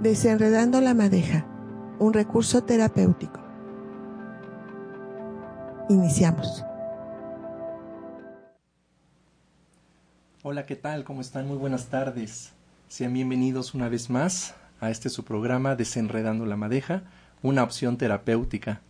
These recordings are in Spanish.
Desenredando la madeja, un recurso terapéutico. Iniciamos. Hola, ¿qué tal? ¿Cómo están? Muy buenas tardes. Sean bienvenidos una vez más a este su programa Desenredando la Madeja, una opción terapéutica.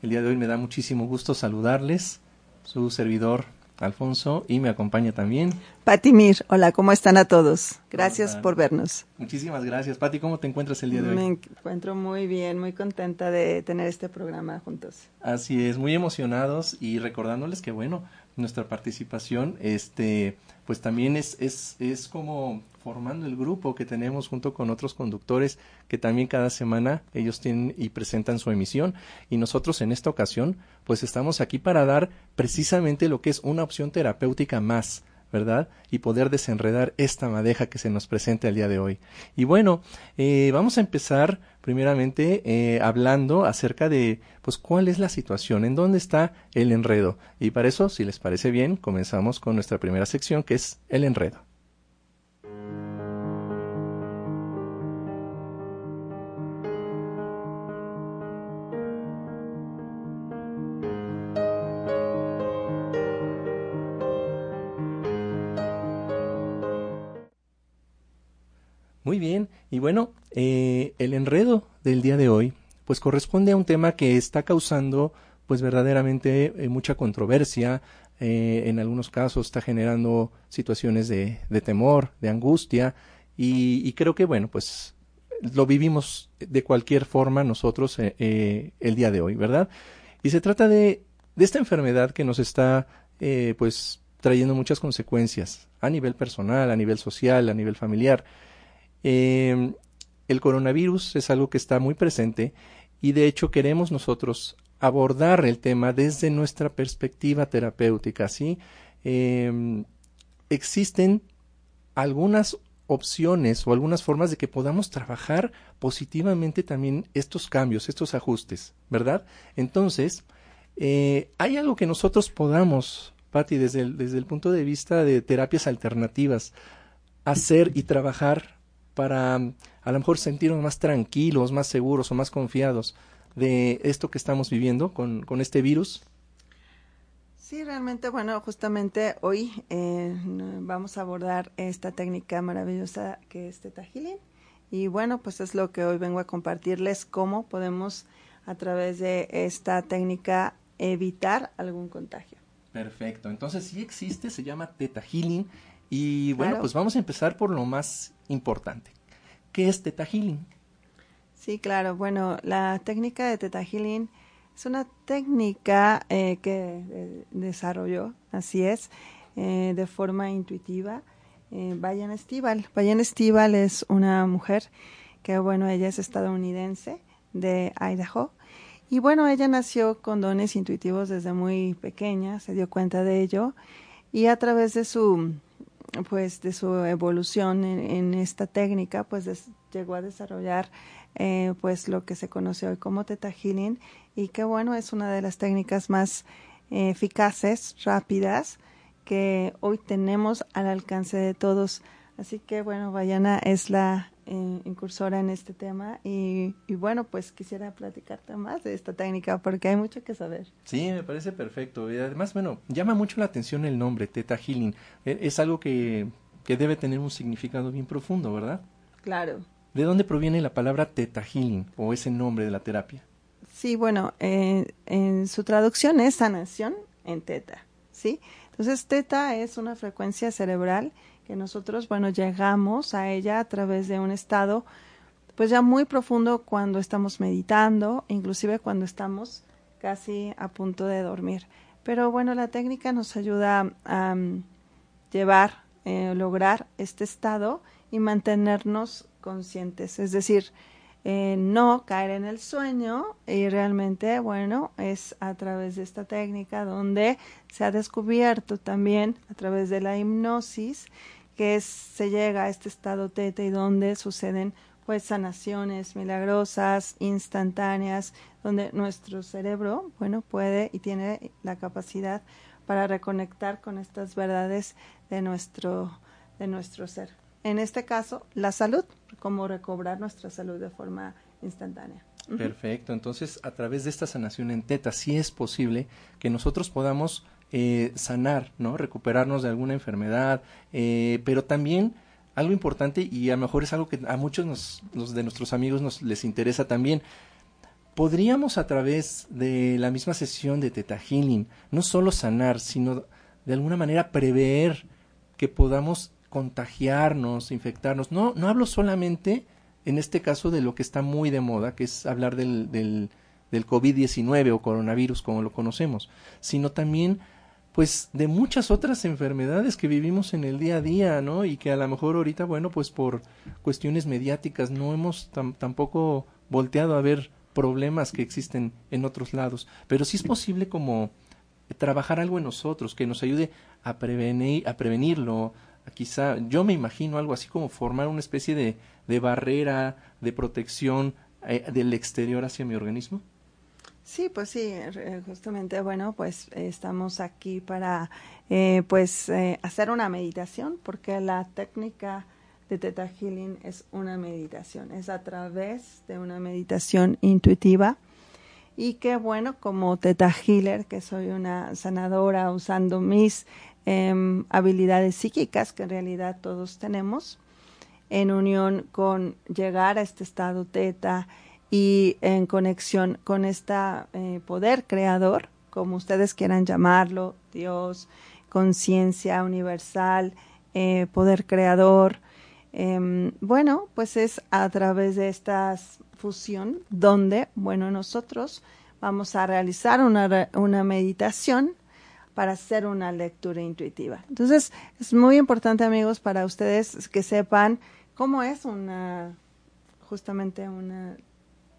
El día de hoy me da muchísimo gusto saludarles, su servidor Alfonso, y me acompaña también. Pati Mir, hola, ¿cómo están a todos? Gracias por vernos. Muchísimas gracias. Pati, ¿cómo te encuentras el día de hoy? Me encuentro muy bien, muy contenta de tener este programa juntos. Así es, muy emocionados y recordándoles que, bueno, nuestra participación, este, pues también es, es, es como formando el grupo que tenemos junto con otros conductores que también cada semana ellos tienen y presentan su emisión y nosotros en esta ocasión pues estamos aquí para dar precisamente lo que es una opción terapéutica más ¿verdad? Y poder desenredar esta madeja que se nos presenta el día de hoy. Y bueno, eh, vamos a empezar primeramente eh, hablando acerca de, pues, cuál es la situación, en dónde está el enredo. Y para eso, si les parece bien, comenzamos con nuestra primera sección, que es el enredo. Muy bien, y bueno, eh, el enredo del día de hoy, pues corresponde a un tema que está causando, pues verdaderamente eh, mucha controversia, eh, en algunos casos está generando situaciones de, de temor, de angustia, y, creo que bueno, pues lo vivimos de cualquier forma nosotros el día de hoy, ¿verdad? Y se trata de, de esta enfermedad que nos está, pues, trayendo muchas consecuencias a nivel personal, a nivel social, a nivel familiar. Eh, el coronavirus es algo que está muy presente y de hecho queremos nosotros abordar el tema desde nuestra perspectiva terapéutica. ¿sí? Eh, existen algunas opciones o algunas formas de que podamos trabajar positivamente también estos cambios, estos ajustes, ¿verdad? Entonces, eh, hay algo que nosotros podamos, Patti, desde el, desde el punto de vista de terapias alternativas, hacer y trabajar para a lo mejor sentirnos más tranquilos, más seguros o más confiados de esto que estamos viviendo con, con este virus? Sí, realmente, bueno, justamente hoy eh, vamos a abordar esta técnica maravillosa que es Teta Healing. Y bueno, pues es lo que hoy vengo a compartirles, cómo podemos a través de esta técnica evitar algún contagio. Perfecto, entonces sí existe, se llama Teta Healing. Y bueno, pues vamos a empezar por lo más importante. ¿Qué es Teta Healing? Sí, claro. Bueno, la técnica de Teta Healing es una técnica eh, que eh, desarrolló, así es, eh, de forma intuitiva. Bayan Estival. Bayan Estival es una mujer que, bueno, ella es estadounidense de Idaho. Y bueno, ella nació con dones intuitivos desde muy pequeña, se dio cuenta de ello. Y a través de su pues de su evolución en, esta técnica pues llegó a desarrollar eh, pues lo que se conoce hoy como Theta Healing y que bueno es una de las técnicas más eficaces rápidas que hoy tenemos al alcance de todos. Así que bueno Bayana es la eh, incursora en este tema y, bueno, pues quisiera platicarte más de esta técnica porque hay mucho que saber. Sí, me parece perfecto. Y además, bueno, llama mucho la atención el nombre, Teta Healing. E, es algo que, que debe tener un significado bien profundo, ¿verdad? Claro. ¿De dónde proviene la palabra Teta Healing o ese nombre de la terapia? Sí, bueno, eh, en su traducción es sanación en teta, ¿sí? Entonces, teta es una frecuencia cerebral que nosotros, bueno, llegamos a ella a través de un estado, pues ya muy profundo cuando estamos meditando, inclusive cuando estamos casi a punto de dormir. Pero bueno, la técnica nos ayuda a um, llevar, eh, lograr este estado y mantenernos conscientes, es decir, eh, no caer en el sueño y realmente, bueno, es a través de esta técnica donde se ha descubierto también a través de la hipnosis que se llega a este estado teta y donde suceden pues sanaciones milagrosas, instantáneas, donde nuestro cerebro, bueno, puede y tiene la capacidad para reconectar con estas verdades de nuestro, de nuestro ser. en este caso, la salud, como recobrar nuestra salud de forma instantánea. Perfecto. Entonces, a través de esta sanación en teta, sí es posible que nosotros podamos eh, sanar, ¿no? Recuperarnos de alguna enfermedad, eh, pero también algo importante y a lo mejor es algo que a muchos de nuestros amigos nos les interesa también. Podríamos a través de la misma sesión de Teta Healing no solo sanar, sino de alguna manera prever que podamos contagiarnos, infectarnos. No, no hablo solamente en este caso de lo que está muy de moda, que es hablar del, del, del COVID-19 o coronavirus como lo conocemos, sino también pues de muchas otras enfermedades que vivimos en el día a día, ¿no? Y que a lo mejor ahorita, bueno, pues por cuestiones mediáticas no hemos tampoco volteado a ver problemas que existen en otros lados, pero sí es posible como trabajar algo en nosotros que nos ayude a prevenir, a prevenirlo, quizá yo me imagino algo así como formar una especie de, barrera de protección eh, del exterior hacia mi organismo. Sí, pues sí, justamente, bueno, pues estamos aquí para, eh, pues, eh, hacer una meditación, porque la técnica de Theta Healing es una meditación, es a través de una meditación intuitiva. Y que, bueno, como Theta Healer, que soy una sanadora usando mis Em, habilidades psíquicas que en realidad todos tenemos, en unión con llegar a este estado teta y en conexión con este poder creador, como ustedes quieran llamarlo, Dios, conciencia universal, eh, poder creador. Em, bueno, pues es a través de esta fusión donde, bueno, nosotros vamos a realizar una, una meditación para hacer una lectura intuitiva. Entonces, es muy importante, amigos, para ustedes que sepan cómo es una, justamente una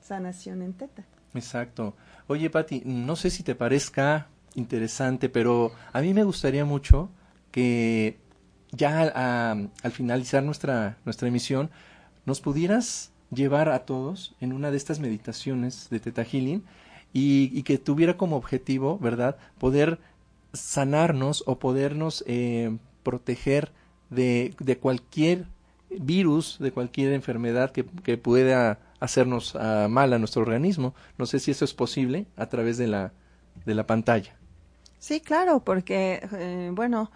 sanación en teta. Exacto. Oye, Patti, no sé si te parezca interesante, pero a mí me gustaría mucho que ya al finalizar nuestra, nuestra emisión nos pudieras llevar a todos en una de estas meditaciones de Teta Healing y, y que tuviera como objetivo, ¿verdad?, poder sanarnos o podernos eh, proteger de, de, cualquier virus, de cualquier enfermedad que, que pueda hacernos ah, mal a nuestro organismo. No sé si eso es posible a través de la, de la pantalla. Sí, claro, porque, eh, bueno,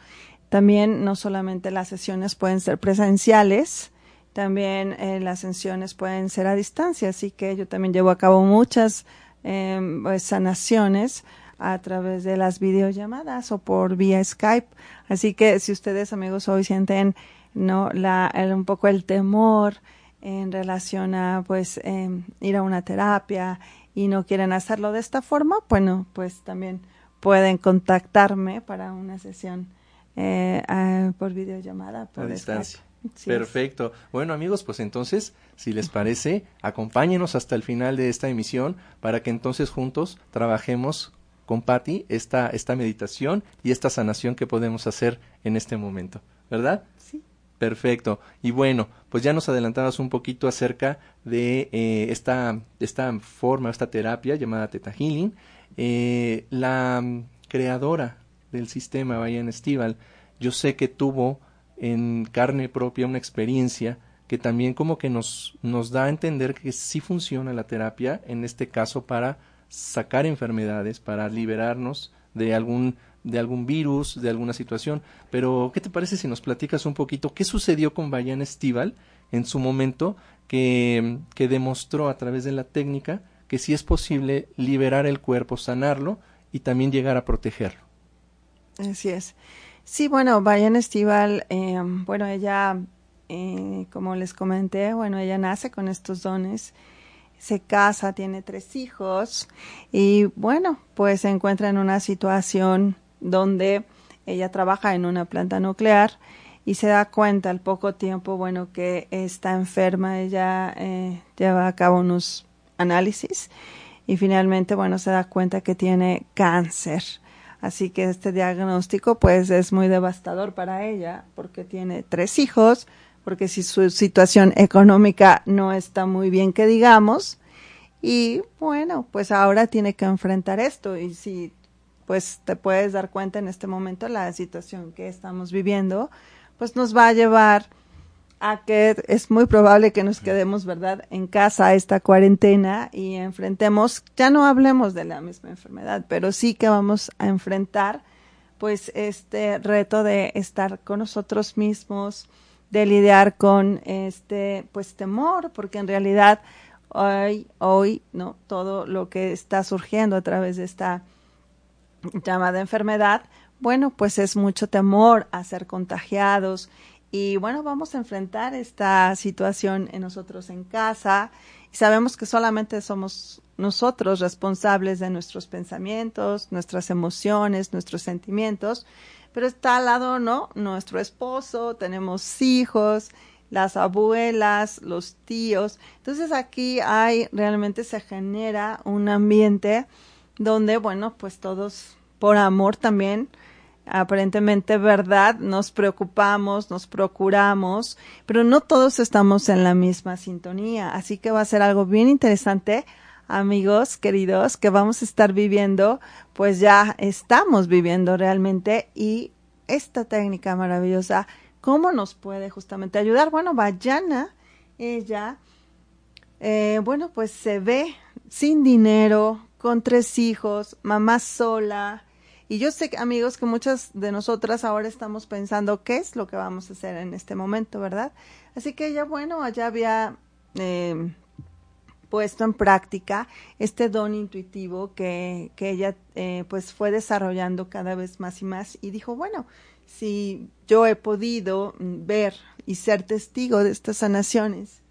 también no solamente las sesiones pueden ser presenciales, también eh, las sesiones pueden ser a distancia, así que yo también llevo a cabo muchas pues, sanaciones a través de las videollamadas o por vía Skype. Así que si ustedes amigos hoy sienten no la un poco el temor en relación a pues em, ir a una terapia y no quieren hacerlo de esta forma, bueno, pues también pueden contactarme para una sesión eh, por videollamada por a distancia. Perfecto. Bueno amigos, pues entonces, si les parece, acompáñenos hasta el final de esta emisión para que entonces juntos trabajemos con Patti esta, esta meditación y esta sanación que podemos hacer en este momento, ¿verdad? Sí. Perfecto. Y bueno, pues ya nos adelantabas un poquito acerca de eh, esta, esta forma, esta terapia llamada Teta Healing. Eh, la creadora del sistema, Bayan Estival, yo sé que tuvo en carne propia una experiencia que también como que nos, nos da a entender que sí funciona la terapia, en este caso para sacar enfermedades, para liberarnos de algún de algún virus, de alguna situación. Pero, ¿qué te parece si nos platicas un poquito qué sucedió con Bayan Estival en su momento que, que demostró a través de la técnica que sí es posible liberar el cuerpo, sanarlo y también llegar a protegerlo? Así es. Sí, bueno, Bayan Estival, eh, bueno, ella, eh, como les comenté, bueno, ella nace con estos dones se casa, tiene tres hijos y bueno, pues se encuentra en una situación donde ella trabaja en una planta nuclear y se da cuenta al poco tiempo, bueno, que está enferma, ella eh, lleva a cabo unos análisis y finalmente, bueno, se da cuenta que tiene cáncer. Así que este diagnóstico pues es muy devastador para ella porque tiene tres hijos, porque si su situación económica no está muy bien que digamos, y bueno, pues ahora tiene que enfrentar esto. Y si pues te puedes dar cuenta en este momento la situación que estamos viviendo, pues nos va a llevar a que es muy probable que nos quedemos, ¿verdad?, en casa esta cuarentena y enfrentemos, ya no hablemos de la misma enfermedad, pero sí que vamos a enfrentar pues este reto de estar con nosotros mismos, de lidiar con este pues temor, porque en realidad hoy hoy no todo lo que está surgiendo a través de esta llamada enfermedad, bueno, pues es mucho temor a ser contagiados y bueno, vamos a enfrentar esta situación en nosotros en casa y sabemos que solamente somos nosotros responsables de nuestros pensamientos, nuestras emociones, nuestros sentimientos, pero está al lado, ¿no? Nuestro esposo, tenemos hijos, las abuelas, los tíos. Entonces aquí hay, realmente se genera un ambiente donde, bueno, pues todos por amor también aparentemente verdad, nos preocupamos, nos procuramos, pero no todos estamos en la misma sintonía. Así que va a ser algo bien interesante, amigos queridos, que vamos a estar viviendo, pues ya estamos viviendo realmente y esta técnica maravillosa, ¿cómo nos puede justamente ayudar? Bueno, Vayana, ella, eh, bueno, pues se ve sin dinero, con tres hijos, mamá sola, y yo sé, amigos, que muchas de nosotras ahora estamos pensando qué es lo que vamos a hacer en este momento, ¿verdad? Así que ella, bueno, allá había eh, puesto en práctica este don intuitivo que, que ella eh, pues fue desarrollando cada vez más y más y dijo, bueno, si yo he podido ver y ser testigo de estas sanaciones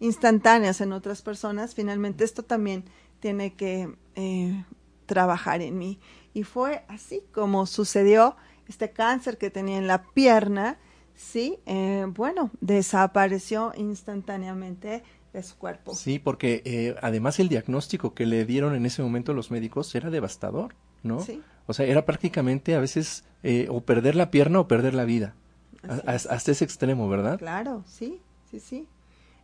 instantáneas en otras personas, finalmente esto también tiene que eh, trabajar en mí. Y fue así como sucedió este cáncer que tenía en la pierna, sí, eh, bueno, desapareció instantáneamente de su cuerpo. Sí, porque eh, además el diagnóstico que le dieron en ese momento los médicos era devastador, ¿no? Sí. O sea, era prácticamente a veces eh, o perder la pierna o perder la vida. hasta ese extremo, ¿verdad? Claro, sí, sí, sí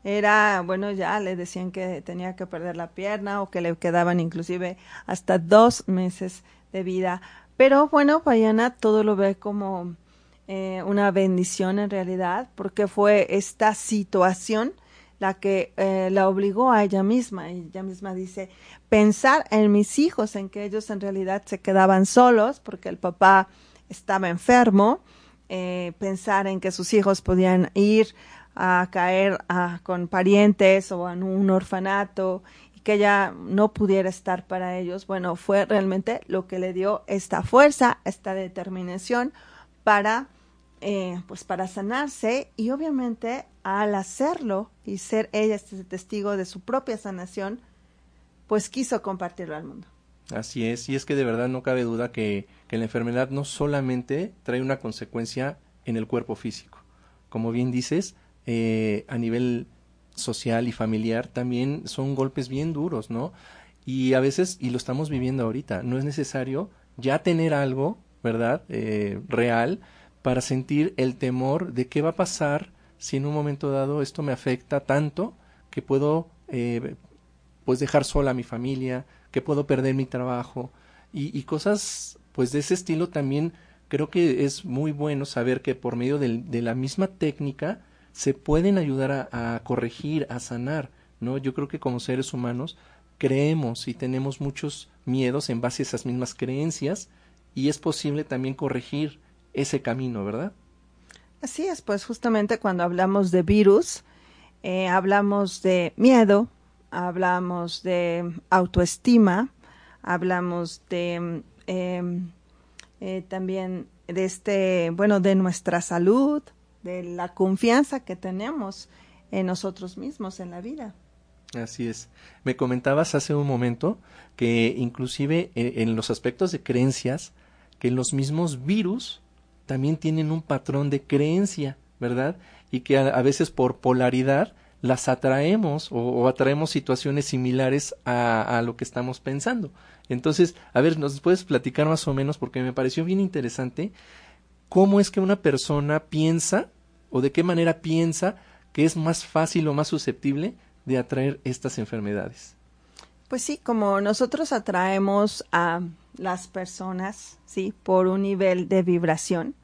era, bueno, ya le decían que tenía que perder la pierna o que le quedaban inclusive hasta dos meses de vida. Pero bueno, Payana todo lo ve como eh, una bendición en realidad, porque fue esta situación la que eh, la obligó a ella misma. Ella misma dice, pensar en mis hijos, en que ellos en realidad se quedaban solos porque el papá estaba enfermo, eh, pensar en que sus hijos podían ir a caer con parientes o en un orfanato y que ella no pudiera estar para ellos, bueno, fue realmente lo que le dio esta fuerza, esta determinación para, eh, pues para sanarse y obviamente al hacerlo y ser ella este testigo de su propia sanación, pues quiso compartirlo al mundo. Así es, y es que de verdad no cabe duda que, que la enfermedad no solamente trae una consecuencia en el cuerpo físico, como bien dices, eh, a nivel social y familiar también son golpes bien duros, ¿no? Y a veces, y lo estamos viviendo ahorita, no es necesario ya tener algo, ¿verdad? Eh, real para sentir el temor de qué va a pasar si en un momento dado esto me afecta tanto que puedo eh, pues dejar sola a mi familia, que puedo perder mi trabajo y, y, cosas pues de ese estilo también creo que es muy bueno saber que por medio de la misma técnica se pueden ayudar a, corregir, a sanar, ¿no? Yo creo que como seres humanos creemos y tenemos muchos miedos en base a esas mismas creencias y es posible también corregir ese camino, ¿verdad? Así es, pues justamente cuando hablamos de virus, eh, hablamos de miedo, hablamos de autoestima, hablamos de em, eh, también de este, bueno, de nuestra salud, de la confianza que tenemos en nosotros mismos en la vida. Así es. Me comentabas hace un momento que inclusive eh, en, los aspectos de creencias, que los mismos virus también tienen un patrón de creencia, ¿verdad? Y que a, veces por polaridad las atraemos o, atraemos situaciones similares a, a, lo que estamos pensando. Entonces, a ver, ¿nos puedes platicar más o menos? Porque me pareció bien interesante cómo es que una persona piensa o de qué manera piensa que es más fácil o más susceptible de atraer estas enfermedades. Pues sí, como nosotros atraemos a las personas, sí, por un nivel de vibración,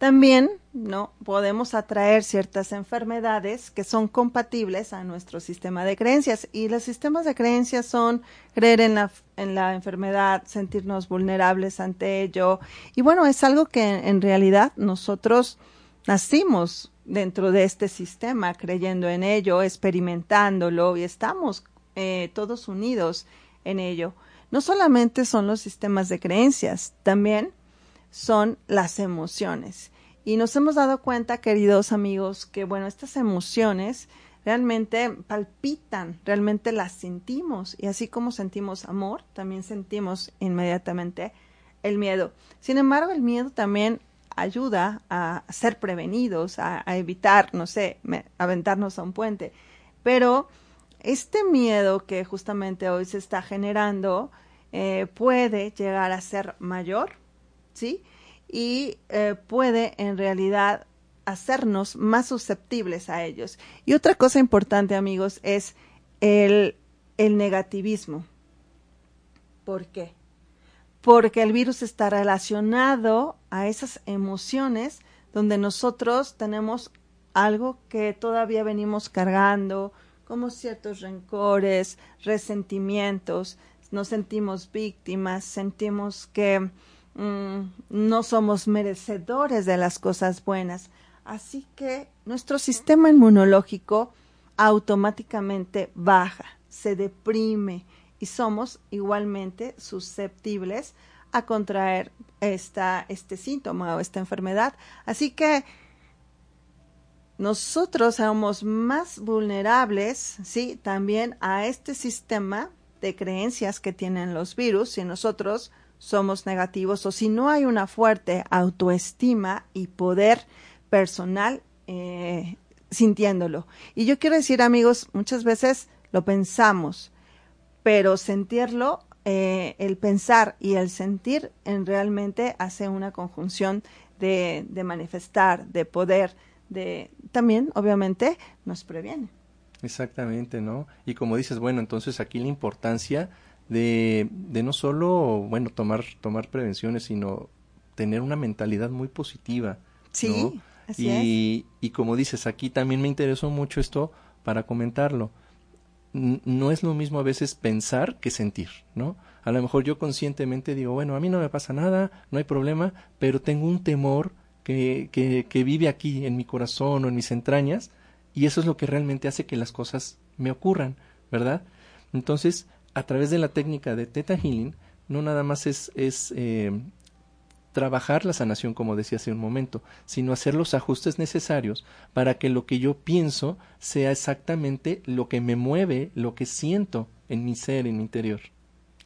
También, ¿no? Podemos atraer ciertas enfermedades que son compatibles a nuestro sistema de creencias. Y los sistemas de creencias son creer en la, en la enfermedad, sentirnos vulnerables ante ello. Y bueno, es algo que en realidad nosotros nacimos dentro de este sistema, creyendo en ello, experimentándolo y estamos eh, todos unidos en ello. No solamente son los sistemas de creencias, también son las emociones. Y nos hemos dado cuenta, queridos amigos, que bueno, estas emociones realmente palpitan, realmente las sentimos. Y así como sentimos amor, también sentimos inmediatamente el miedo. Sin embargo, el miedo también ayuda a ser prevenidos, a, evitar, no sé, aventarnos a un puente. Pero este miedo que justamente hoy se está generando eh, puede llegar a ser mayor, ¿sí? Y eh, puede en realidad hacernos más susceptibles a ellos. Y otra cosa importante, amigos, es el, el negativismo. ¿Por qué? Porque el virus está relacionado a esas emociones donde nosotros tenemos algo que todavía venimos cargando, como ciertos rencores, resentimientos, nos sentimos víctimas, sentimos que mm, no somos merecedores de las cosas buenas. Así que nuestro sistema inmunológico automáticamente baja, se deprime y somos igualmente susceptibles a contraer esta, este síntoma o esta enfermedad. Así que nosotros somos más vulnerables, sí, también a este sistema de creencias que tienen los virus si nosotros somos negativos o si no hay una fuerte autoestima y poder personal eh, sintiéndolo. Y yo quiero decir, amigos, muchas veces lo pensamos, pero sentirlo, eh, el pensar y el sentir en realmente hace una conjunción de, de manifestar, de poder, de también, obviamente, nos previene. Exactamente, ¿no? Y como dices, bueno, entonces aquí la importancia de, de no solo, bueno, tomar, tomar prevenciones, sino tener una mentalidad muy positiva. Sí, así y, Y como dices, aquí también me interesó mucho esto para comentarlo. no es lo mismo a veces pensar que sentir, ¿no? A lo mejor yo conscientemente digo, bueno, a mí no me pasa nada, no hay problema, pero tengo un temor que, que, vive aquí en mi corazón o en mis entrañas y eso es lo que realmente hace que las cosas me ocurran, ¿verdad? Entonces, a través de la técnica de Theta Healing, no nada más es, es eh, trabajar la sanación, como decía hace un momento, sino hacer los ajustes necesarios para que lo que yo pienso sea exactamente lo que me mueve, lo que siento en mi ser, en mi interior.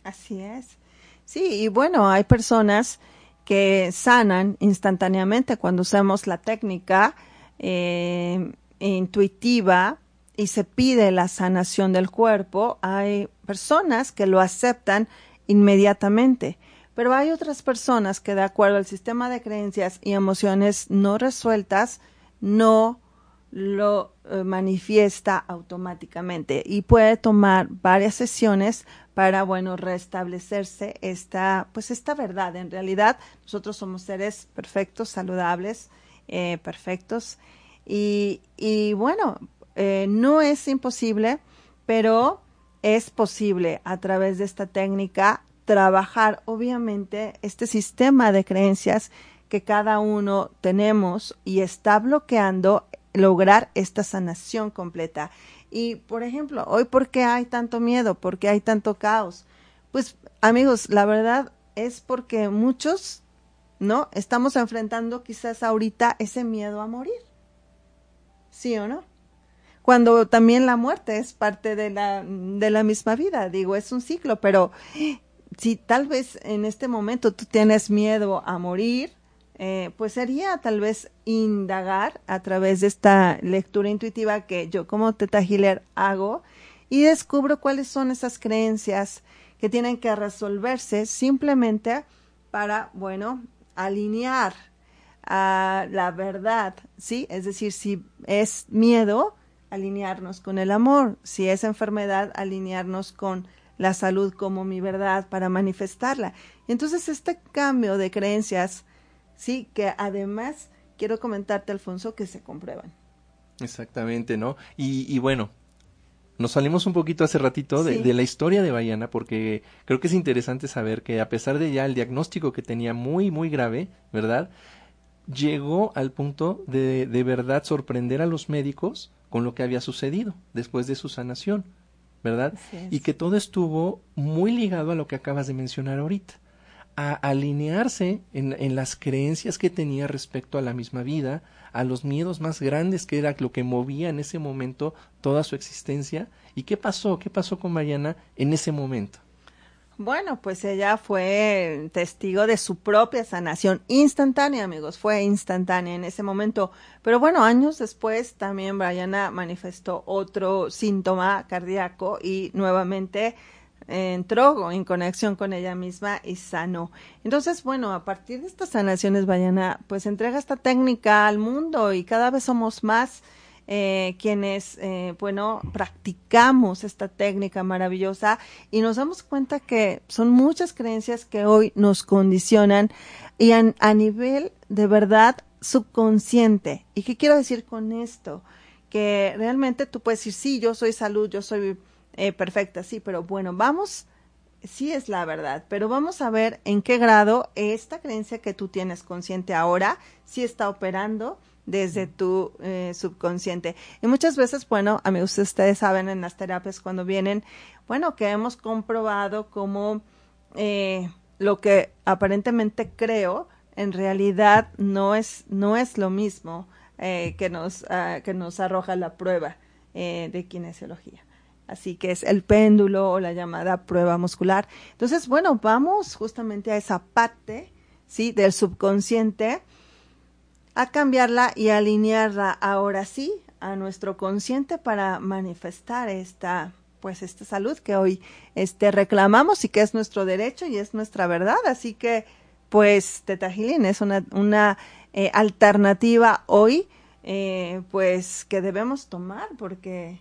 Así es. Sí, y bueno, hay personas que sanan instantáneamente cuando usamos la técnica eh, intuitiva y se pide la sanación del cuerpo. Hay personas que lo aceptan inmediatamente, pero hay otras personas que de acuerdo al sistema de creencias y emociones no resueltas no lo eh, manifiesta automáticamente y puede tomar varias sesiones para bueno restablecerse esta pues esta verdad en realidad nosotros somos seres perfectos saludables eh, perfectos y, y bueno eh, no es imposible pero es posible a través de esta técnica trabajar obviamente este sistema de creencias que cada uno tenemos y está bloqueando lograr esta sanación completa. Y, por ejemplo, hoy, ¿por qué hay tanto miedo? ¿Por qué hay tanto caos? Pues, amigos, la verdad es porque muchos, ¿no? Estamos enfrentando quizás ahorita ese miedo a morir. ¿Sí o no? Cuando también la muerte es parte de la, de la misma vida, digo, es un ciclo, pero si tal vez en este momento tú tienes miedo a morir, eh, pues sería tal vez indagar a través de esta lectura intuitiva que yo como Teta Healer hago y descubro cuáles son esas creencias que tienen que resolverse simplemente para, bueno, alinear a la verdad, ¿sí? Es decir, si es miedo, alinearnos con el amor, si es enfermedad, alinearnos con la salud como mi verdad para manifestarla. Entonces, este cambio de creencias sí, que además quiero comentarte, Alfonso, que se comprueban. Exactamente, ¿no? Y, y bueno, nos salimos un poquito hace ratito de, de, la historia de Bayana porque creo que es interesante saber que a pesar de ya el diagnóstico que tenía muy, muy grave, ¿verdad? Llegó al punto de de verdad sorprender a los médicos con lo que había sucedido después de su sanación, ¿verdad? Y que todo estuvo muy ligado a lo que acabas de mencionar ahorita a alinearse en, en, las creencias que tenía respecto a la misma vida, a los miedos más grandes que era lo que movía en ese momento toda su existencia. ¿Y qué pasó? ¿Qué pasó con Mariana en ese momento? Bueno, pues ella fue testigo de su propia sanación instantánea, amigos, fue instantánea en ese momento. Pero bueno, años después también Brianna manifestó otro síntoma cardíaco y nuevamente entró en conexión con ella misma y sanó. Entonces, bueno, a partir de estas sanaciones, Bayana, pues entrega esta técnica al mundo y cada vez somos más eh, quienes, eh, bueno, practicamos esta técnica maravillosa y nos damos cuenta que son muchas creencias que hoy nos condicionan y a nivel de verdad subconsciente. ¿Y qué quiero decir con esto? Que realmente tú puedes decir, sí, yo soy salud, yo soy eh, perfecta, sí, pero bueno, vamos, sí es la verdad, pero vamos a ver en qué grado esta creencia que tú tienes consciente ahora sí está operando desde tu eh, subconsciente. Y muchas veces, bueno, a mí ustedes saben en las terapias cuando vienen, bueno, que hemos comprobado cómo eh, lo que aparentemente creo en realidad no es, no es lo mismo eh, que, nos, uh, que nos arroja la prueba eh, de kinesiología así que es el péndulo o la llamada prueba muscular. Entonces, bueno, vamos justamente a esa parte, ¿sí? Del subconsciente, a cambiarla y alinearla ahora sí a nuestro consciente para manifestar esta pues esta salud que hoy este reclamamos y que es nuestro derecho y es nuestra verdad así que pues Tetagilin es una, una eh, alternativa hoy eh, pues que debemos tomar porque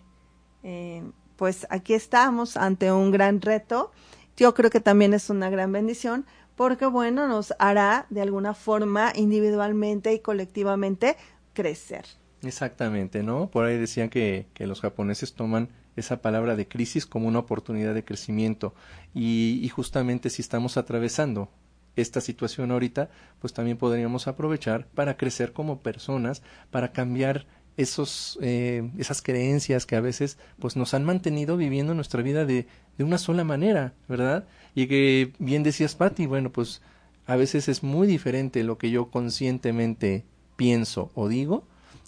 eh, pues aquí estamos ante un gran reto. Yo creo que también es una gran bendición porque, bueno, nos hará de alguna forma individualmente y colectivamente crecer. Exactamente, ¿no? Por ahí decían que, que los japoneses toman esa palabra de crisis como una oportunidad de crecimiento y, y justamente si estamos atravesando esta situación ahorita, pues también podríamos aprovechar para crecer como personas, para cambiar esos, eh, esas creencias que a veces pues nos han mantenido viviendo nuestra vida de, de una sola manera, ¿verdad? Y que bien decías, Patti, bueno, pues a veces es muy diferente lo que yo conscientemente pienso o digo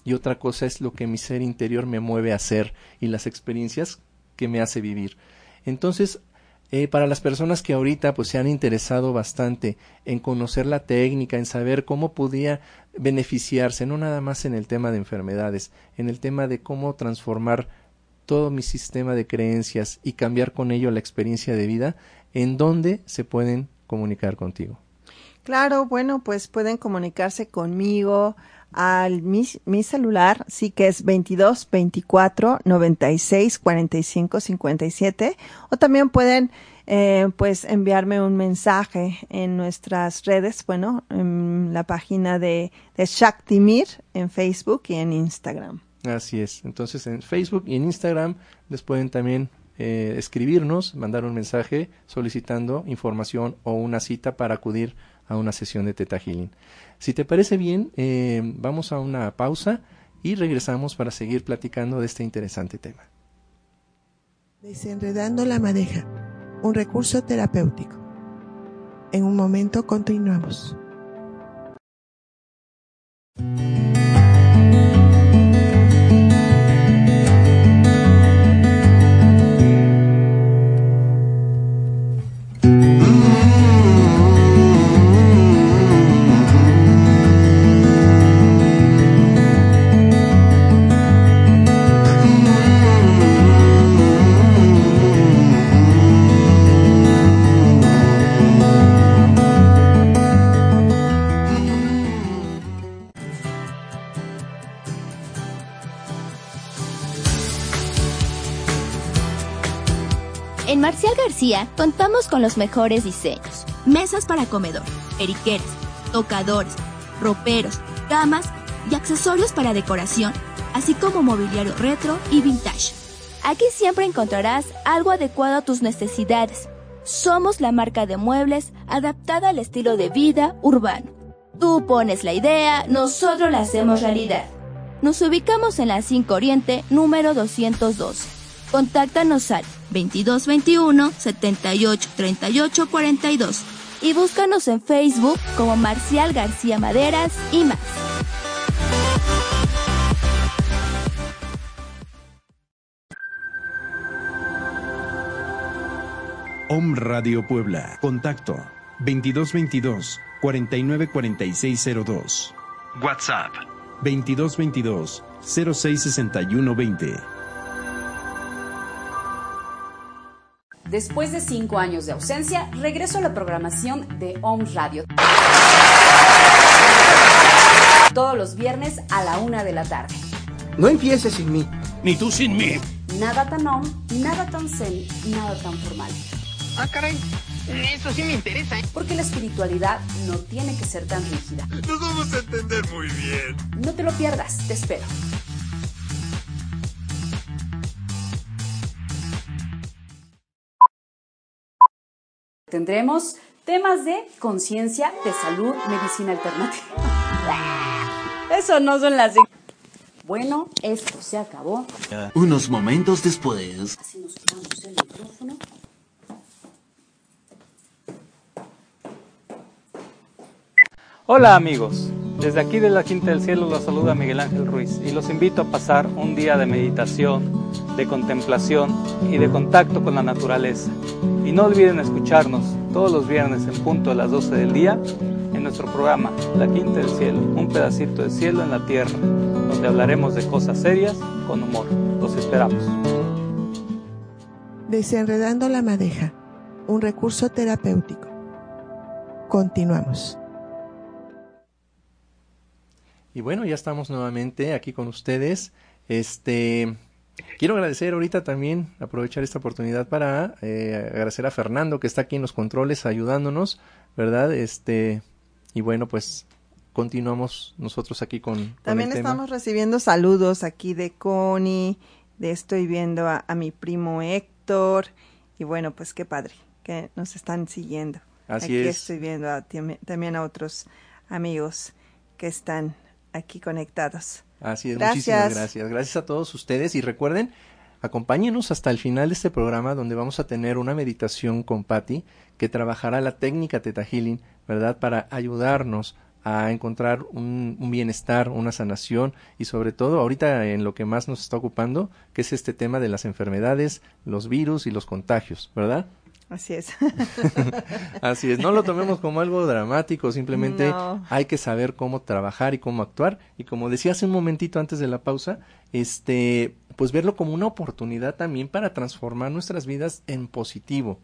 y otra cosa es lo que mi ser interior me mueve a hacer y las experiencias que me hace vivir. Entonces, eh, para las personas que ahorita pues se han interesado bastante en conocer la técnica, en saber cómo podía beneficiarse, no nada más en el tema de enfermedades, en el tema de cómo transformar todo mi sistema de creencias y cambiar con ello la experiencia de vida, ¿en dónde se pueden comunicar contigo? Claro, bueno, pues pueden comunicarse conmigo al mi, mi celular, sí que es 22 24 96 45 57 o también pueden eh, pues enviarme un mensaje en nuestras redes, bueno, en la página de, de Shaktimir en Facebook y en Instagram. Así es. Entonces en Facebook y en Instagram les pueden también eh, escribirnos, mandar un mensaje solicitando información o una cita para acudir a una sesión de Teta Healing. Si te parece bien, eh, vamos a una pausa y regresamos para seguir platicando de este interesante tema. Desenredando la madeja, un recurso terapéutico. En un momento continuamos. Contamos con los mejores diseños. Mesas para comedor, periqueres, tocadores, roperos, camas y accesorios para decoración, así como mobiliario retro y vintage. Aquí siempre encontrarás algo adecuado a tus necesidades. Somos la marca de muebles adaptada al estilo de vida urbano. Tú pones la idea, nosotros la hacemos realidad. Nos ubicamos en la 5 Oriente, número 212. Contáctanos al 2221 78 38 42 y búscanos en Facebook como Marcial García Maderas y más. Om Radio Puebla. Contacto 2222 494602. WhatsApp 2222 066120. Después de cinco años de ausencia, regreso a la programación de Home Radio. Todos los viernes a la una de la tarde. No empieces sin mí. Ni tú sin mí. Nada tan on, nada tan zen, nada tan formal. Ah, caray. Eso sí me interesa. ¿eh? Porque la espiritualidad no tiene que ser tan rígida. Nos vamos a entender muy bien. No te lo pierdas, te espero. Tendremos temas de conciencia, de salud, medicina alternativa. Eso no son las... Bueno, esto se acabó. Unos momentos después. Así nos quitamos el micrófono. Hola amigos, desde aquí de la Quinta del Cielo los saluda Miguel Ángel Ruiz y los invito a pasar un día de meditación, de contemplación y de contacto con la naturaleza. Y no olviden escucharnos todos los viernes en punto a las 12 del día en nuestro programa La Quinta del Cielo, un pedacito de cielo en la tierra, donde hablaremos de cosas serias con humor. Los esperamos. Desenredando la madeja, un recurso terapéutico. Continuamos. Y bueno, ya estamos nuevamente aquí con ustedes. Este, quiero agradecer ahorita también, aprovechar esta oportunidad para eh, agradecer a Fernando que está aquí en los controles ayudándonos, ¿verdad? Este, y bueno, pues continuamos nosotros aquí con. con También el estamos tema. recibiendo saludos aquí de Connie, de estoy viendo a, a mi primo Héctor, y bueno, pues qué padre que nos están siguiendo. Así aquí es. estoy viendo a- tam- también a otros amigos que están aquí conectados. Así es, Gracias. muchísimas gracias. Gracias a todos ustedes y recuerden, acompáñenos hasta el final de este programa donde vamos a tener una meditación con Patti que trabajará la técnica Teta Healing, ¿verdad? Para ayudarnos a encontrar un, un bienestar, una sanación y sobre todo ahorita en lo que más nos está ocupando, que es este tema de las enfermedades, los virus y los contagios, ¿verdad? Así es. Así es, no lo tomemos como algo dramático, simplemente No. hay que saber cómo trabajar y cómo actuar. Y como decía hace un momentito antes de la pausa, este, pues verlo como una oportunidad también para transformar nuestras vidas en positivo.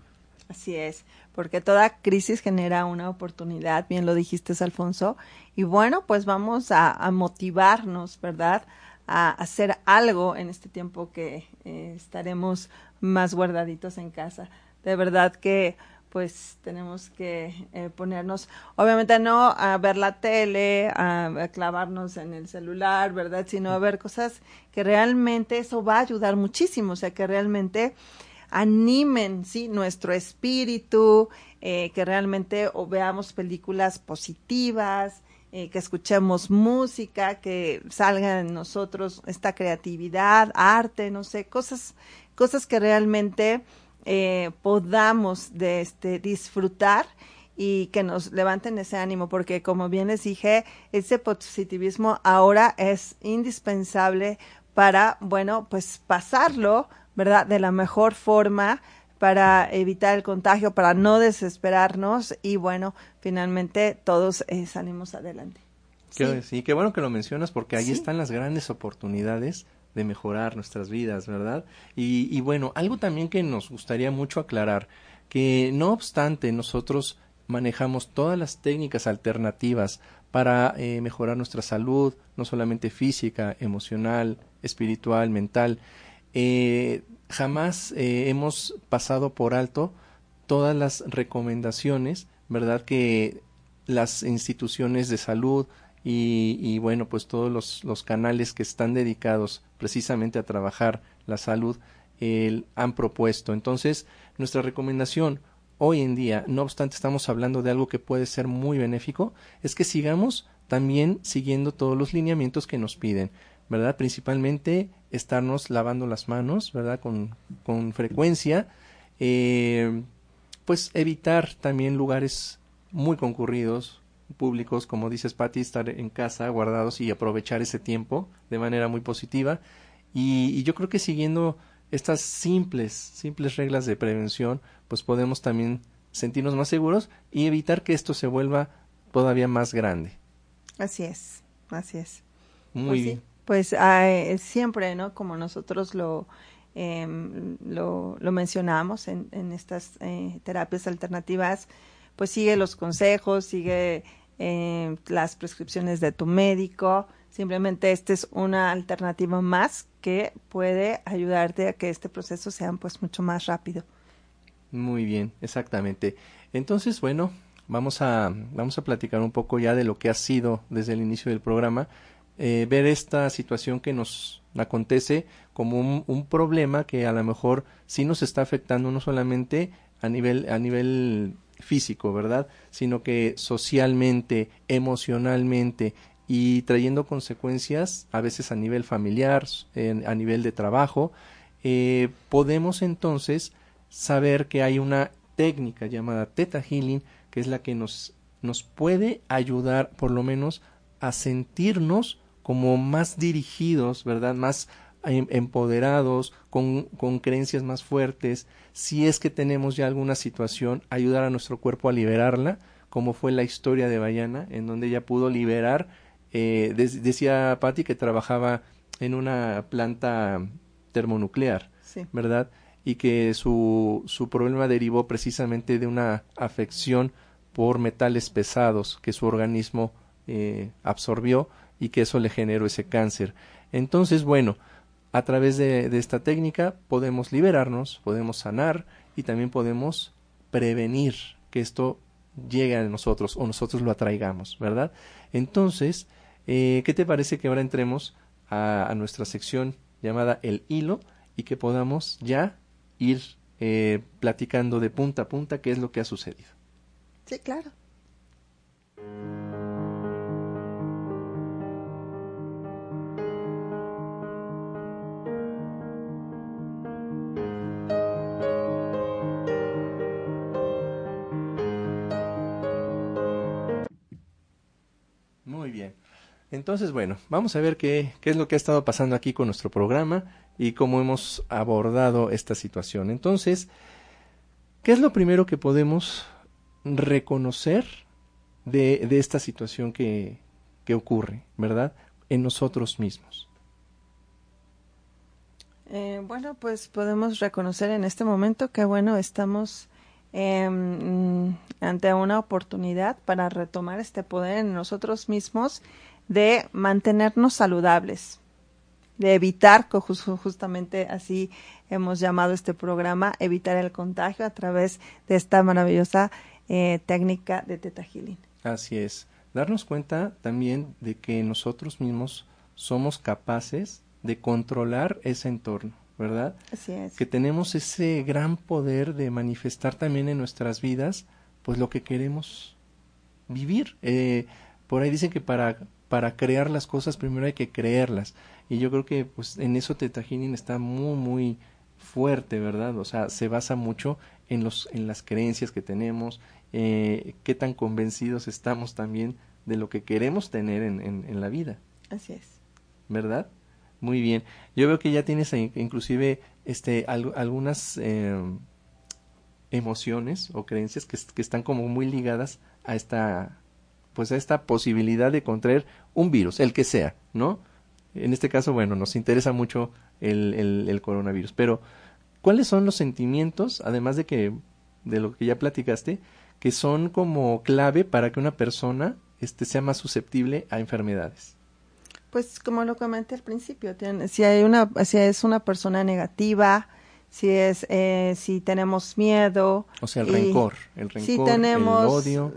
Así es, porque toda crisis genera una oportunidad, bien lo dijiste, Alfonso, y bueno, pues vamos a, a motivarnos, ¿verdad? A hacer algo en este tiempo que eh, estaremos más guardaditos en casa. De verdad que pues tenemos que eh, ponernos, obviamente no a ver la tele, a, clavarnos en el celular, ¿verdad? Sino a ver cosas que realmente eso va a ayudar muchísimo, o sea, que realmente animen sí nuestro espíritu eh, que realmente o veamos películas positivas eh, que escuchemos música que salga en nosotros esta creatividad arte no sé cosas cosas que realmente eh, podamos de este disfrutar y que nos levanten ese ánimo, porque como bien les dije, ese positivismo ahora es indispensable para, bueno, pues pasarlo, ¿verdad? De la mejor forma para evitar el contagio, para no desesperarnos y, bueno, finalmente todos eh, salimos adelante. Sí. qué bueno que lo mencionas porque ahí Sí. están las grandes oportunidades de mejorar nuestras vidas, ¿verdad? Y, y bueno, algo también que nos gustaría mucho aclarar, que no obstante nosotros manejamos todas las técnicas alternativas para eh, mejorar nuestra salud, no solamente física, emocional, espiritual, mental, eh, jamás eh, hemos pasado por alto todas las recomendaciones, ¿verdad? Que las instituciones de salud y, bueno, pues todos los, los, canales que están dedicados precisamente a trabajar la salud han propuesto. Entonces, nuestra recomendación hoy en día, no obstante estamos hablando de algo que puede ser muy benéfico, es que sigamos también siguiendo todos los lineamientos que nos piden, ¿verdad? Principalmente estarnos lavando las manos, ¿verdad? Con, con frecuencia, eh, pues evitar también lugares muy concurridos, públicos, como dices Patti, estar en casa guardados y aprovechar ese tiempo de manera muy positiva. Y, yo creo que siguiendo estas simples, simples reglas de prevención, pues podemos también sentirnos más seguros y evitar que esto se vuelva todavía más grande. Así es, así es. Muy pues bien. Pues ah, siempre, ¿no? Como nosotros lo, em, lo, lo, mencionamos en, en estas eh, terapias alternativas, pues sigue los consejos, sigue eh, las prescripciones de tu médico. Simplemente esta es una alternativa más que puede ayudarte a que este proceso sea pues mucho más rápido. Muy bien, exactamente. Entonces, bueno, vamos a, vamos a platicar un poco ya de lo que ha sido desde el inicio del programa, eh, ver esta situación que nos acontece como un, un, problema que a lo mejor sí nos está afectando no solamente a nivel, a nivel físico, ¿verdad? Sino que socialmente, emocionalmente y trayendo consecuencias a veces a nivel familiar, a nivel de trabajo, eh, podemos entonces saber que hay una técnica llamada Theta Healing que es la que nos, nos puede ayudar por lo menos a sentirnos como más dirigidos, ¿verdad? Más empoderados, con, con, creencias más fuertes, si es que tenemos ya alguna situación, ayudar a nuestro cuerpo a liberarla, como fue la historia de Bayana, en donde ella pudo liberar, eh, decía Patti que trabajaba en una planta termonuclear, ¿verdad? Y que su, su problema derivó precisamente de una afección por metales pesados que su organismo eh, absorbió y que eso le generó ese cáncer. Entonces, bueno, a través de, esta técnica podemos liberarnos, podemos sanar y también podemos prevenir que esto llegue a nosotros o nosotros lo atraigamos, ¿verdad? Entonces, eh, ¿qué te parece que ahora entremos a, nuestra sección llamada el hilo y que podamos ya ir eh, platicando de punta a punta qué es lo que ha sucedido? Sí, claro. Entonces, bueno, vamos a ver qué, es lo que ha estado pasando aquí con nuestro programa y cómo hemos abordado esta situación. Entonces, ¿qué es lo primero que podemos reconocer de, esta situación que, ocurre, verdad? En nosotros mismos. Eh, bueno, pues podemos reconocer en este momento que, bueno, estamos em, ante una oportunidad para retomar este poder en nosotros mismos de mantenernos saludables, de evitar, justamente así hemos llamado este programa, evitar el contagio a través de esta maravillosa eh, técnica de Teta Healing. Así es. Darnos cuenta también de que nosotros mismos somos capaces de controlar ese entorno, ¿verdad? Así es. Que tenemos ese gran poder de manifestar también en nuestras vidas, pues lo que queremos vivir. Eh, por ahí dicen que para para crear las cosas primero hay que creerlas. Y yo creo que pues en eso Teta está muy, muy fuerte, ¿verdad? O sea, se basa mucho en, los, en las creencias que tenemos, eh, qué tan convencidos estamos también de lo que queremos tener en, en, la vida. Así es. ¿Verdad? Muy bien. Yo veo que ya tienes inclusive este, algunas eh, emociones o creencias que, que están como muy ligadas a esta pues a esta posibilidad de contraer un virus, el que sea, ¿no? En este caso, bueno, nos interesa mucho el, el, coronavirus, pero ¿cuáles son los sentimientos, además de que de lo que ya platicaste, que son como clave para que una persona este, sea más susceptible a enfermedades? Pues como lo comenté al principio, si hay una, si es una persona negativa, si es, eh, si tenemos miedo, o sea, el rencor, el rencor, el odio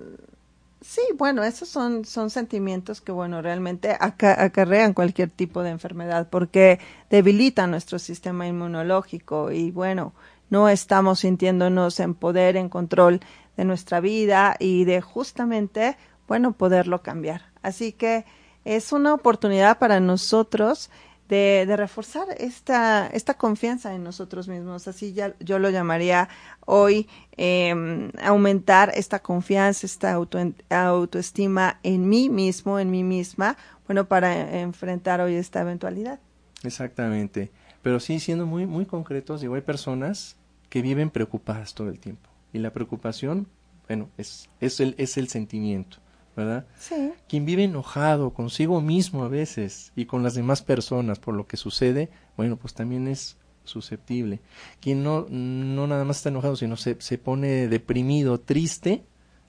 Sí, bueno, esos son, son sentimientos que, bueno, realmente acarrean cualquier tipo de enfermedad porque debilitan nuestro sistema inmunológico y, bueno, no estamos sintiéndonos en poder, en control de nuestra vida y de justamente, bueno, poderlo cambiar. Así que es una oportunidad para nosotros de, de, reforzar esta, esta confianza en nosotros mismos. Así ya yo lo llamaría hoy eh, aumentar esta confianza, esta auto, autoestima en mí mismo, en mí misma, bueno, para enfrentar hoy esta eventualidad. Exactamente. Pero sí, siendo muy, muy concretos, digo, hay personas que viven preocupadas todo el tiempo. Y la preocupación, bueno, es, es, el, es el sentimiento. ¿Verdad? Sí. Quien vive enojado consigo mismo a veces y con las demás personas por lo que sucede, bueno, pues también es susceptible. Quien no, no nada más está enojado, sino se, se pone deprimido, triste,